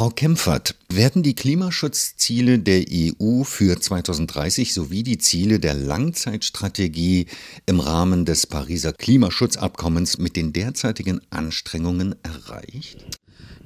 Frau Kempfert, werden die Klimaschutzziele der EU für 2030 sowie die Ziele der Langzeitstrategie im Rahmen des Pariser Klimaschutzabkommens mit den derzeitigen Anstrengungen erreicht?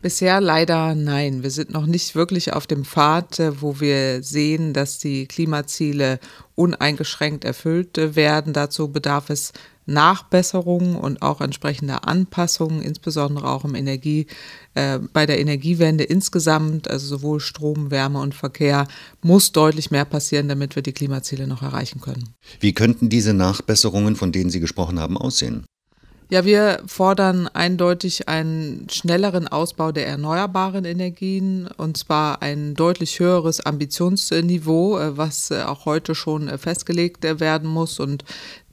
Bisher leider nein. Wir sind noch nicht wirklich auf dem Pfad, äh, wo wir sehen, dass die Klimaziele uneingeschränkt erfüllt äh, werden. Dazu bedarf es Nachbesserungen und auch entsprechender Anpassungen, insbesondere auch im Energie, äh, bei der Energiewende insgesamt, also sowohl Strom, Wärme und Verkehr, muss deutlich mehr passieren, damit wir die Klimaziele noch erreichen können. Wie könnten diese Nachbesserungen, von denen Sie gesprochen haben, aussehen? Ja, wir fordern eindeutig einen schnelleren Ausbau der erneuerbaren Energien und zwar ein deutlich höheres Ambitionsniveau, äh, was äh, auch heute schon äh, festgelegt werden muss. Und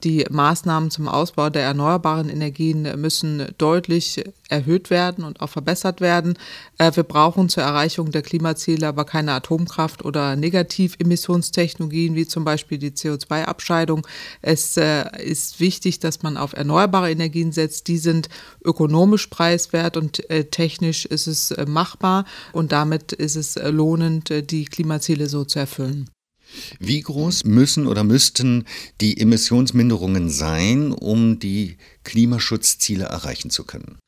die Maßnahmen zum Ausbau der erneuerbaren Energien müssen deutlich erhöht werden und auch verbessert werden. Wir brauchen zur Erreichung der Klimaziele aber keine Atomkraft oder Negativemissionstechnologien wie zum Beispiel die CO2-Abscheidung. Es ist wichtig, dass man auf erneuerbare Energien setzt. Die sind ökonomisch preiswert und äh, technisch ist es machbar und damit ist es lohnend, die Klimaziele so zu erfüllen. Wie groß müssen oder müssten die Emissionsminderungen sein, um die Klimaschutzziele erreichen zu können?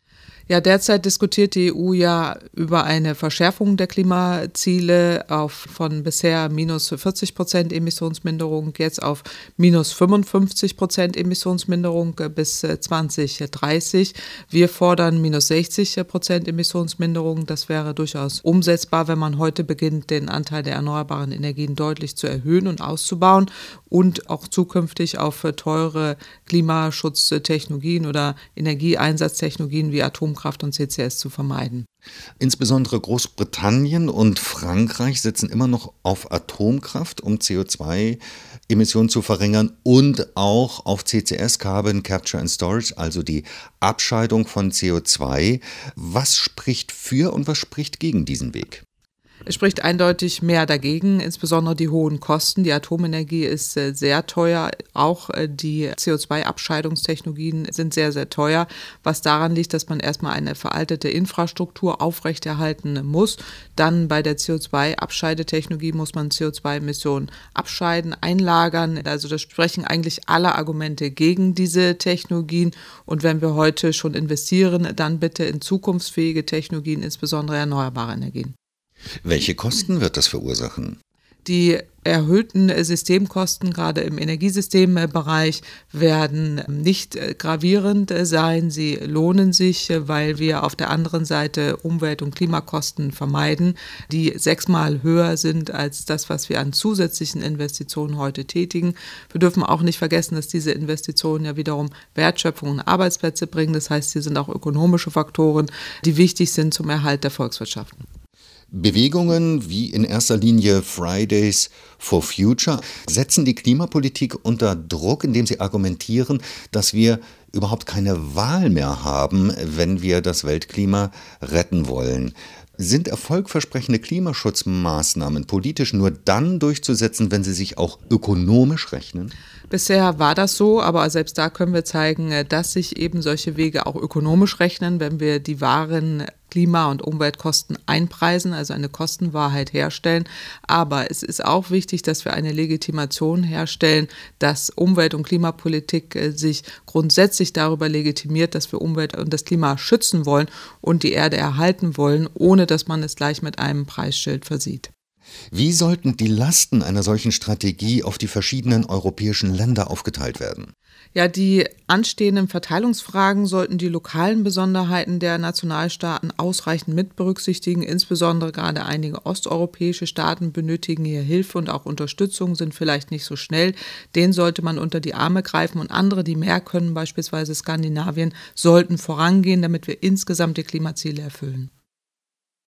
Ja, derzeit diskutiert die EU ja über eine Verschärfung der Klimaziele auf von bisher minus 40 Prozent Emissionsminderung jetzt auf minus 55 Prozent Emissionsminderung bis 2030. Wir fordern minus 60 Prozent Emissionsminderung. Das wäre durchaus umsetzbar, wenn man heute beginnt, den Anteil der erneuerbaren Energien deutlich zu erhöhen und auszubauen und auch zukünftig auf teure Klimaschutztechnologien oder Energieeinsatztechnologien wie Atomkraft und CCS zu vermeiden. Insbesondere Großbritannien und Frankreich setzen immer noch auf Atomkraft, um CO2-Emissionen zu verringern und auch auf CCS, Carbon Capture and Storage, also die Abscheidung von CO2. Was spricht für und was spricht gegen diesen Weg? Es spricht eindeutig mehr dagegen, insbesondere die hohen Kosten. Die Atomenergie ist äh, sehr teuer. Auch äh, die CO2-Abscheidungstechnologien sind sehr, sehr teuer, was daran liegt, dass man erstmal eine veraltete Infrastruktur aufrechterhalten muss. Dann bei der CO2-Abscheidetechnologie muss man CO2-Emissionen abscheiden, einlagern. Also das sprechen eigentlich alle Argumente gegen diese Technologien. Und wenn wir heute schon investieren, dann bitte in zukunftsfähige Technologien, insbesondere erneuerbare Energien. Welche Kosten wird das verursachen? Die erhöhten Systemkosten gerade im Energiesystembereich werden nicht gravierend sein. Sie lohnen sich, weil wir auf der anderen Seite Umwelt- und Klimakosten vermeiden, die sechsmal höher sind als das, was wir an zusätzlichen Investitionen heute tätigen. Wir dürfen auch nicht vergessen, dass diese Investitionen ja wiederum Wertschöpfung und Arbeitsplätze bringen. Das heißt, sie sind auch ökonomische Faktoren, die wichtig sind zum Erhalt der Volkswirtschaften. Bewegungen wie in erster Linie Fridays for Future setzen die Klimapolitik unter Druck, indem sie argumentieren, dass wir überhaupt keine Wahl mehr haben, wenn wir das Weltklima retten wollen. Sind erfolgversprechende Klimaschutzmaßnahmen politisch nur dann durchzusetzen, wenn sie sich auch ökonomisch rechnen? Bisher war das so, aber selbst da können wir zeigen, äh, dass sich eben solche Wege auch ökonomisch rechnen, wenn wir die wahren Klima- und Umweltkosten einpreisen, also eine Kostenwahrheit herstellen. Aber es ist auch wichtig, dass wir eine Legitimation herstellen, dass Umwelt- und Klimapolitik äh, sich grundsätzlich darüber legitimiert, dass wir Umwelt und das Klima schützen wollen und die Erde erhalten wollen, ohne dass man es gleich mit einem Preisschild versieht. Wie sollten die Lasten einer solchen Strategie auf die verschiedenen europäischen Länder aufgeteilt werden? Ja, die anstehenden Verteilungsfragen sollten die lokalen Besonderheiten der Nationalstaaten ausreichend mit berücksichtigen. Insbesondere gerade einige osteuropäische Staaten benötigen hier Hilfe und auch Unterstützung, sind vielleicht nicht so schnell. Den sollte man unter die Arme greifen und andere, die mehr können, beispielsweise Skandinavien, sollten vorangehen, damit wir insgesamt die Klimaziele erfüllen.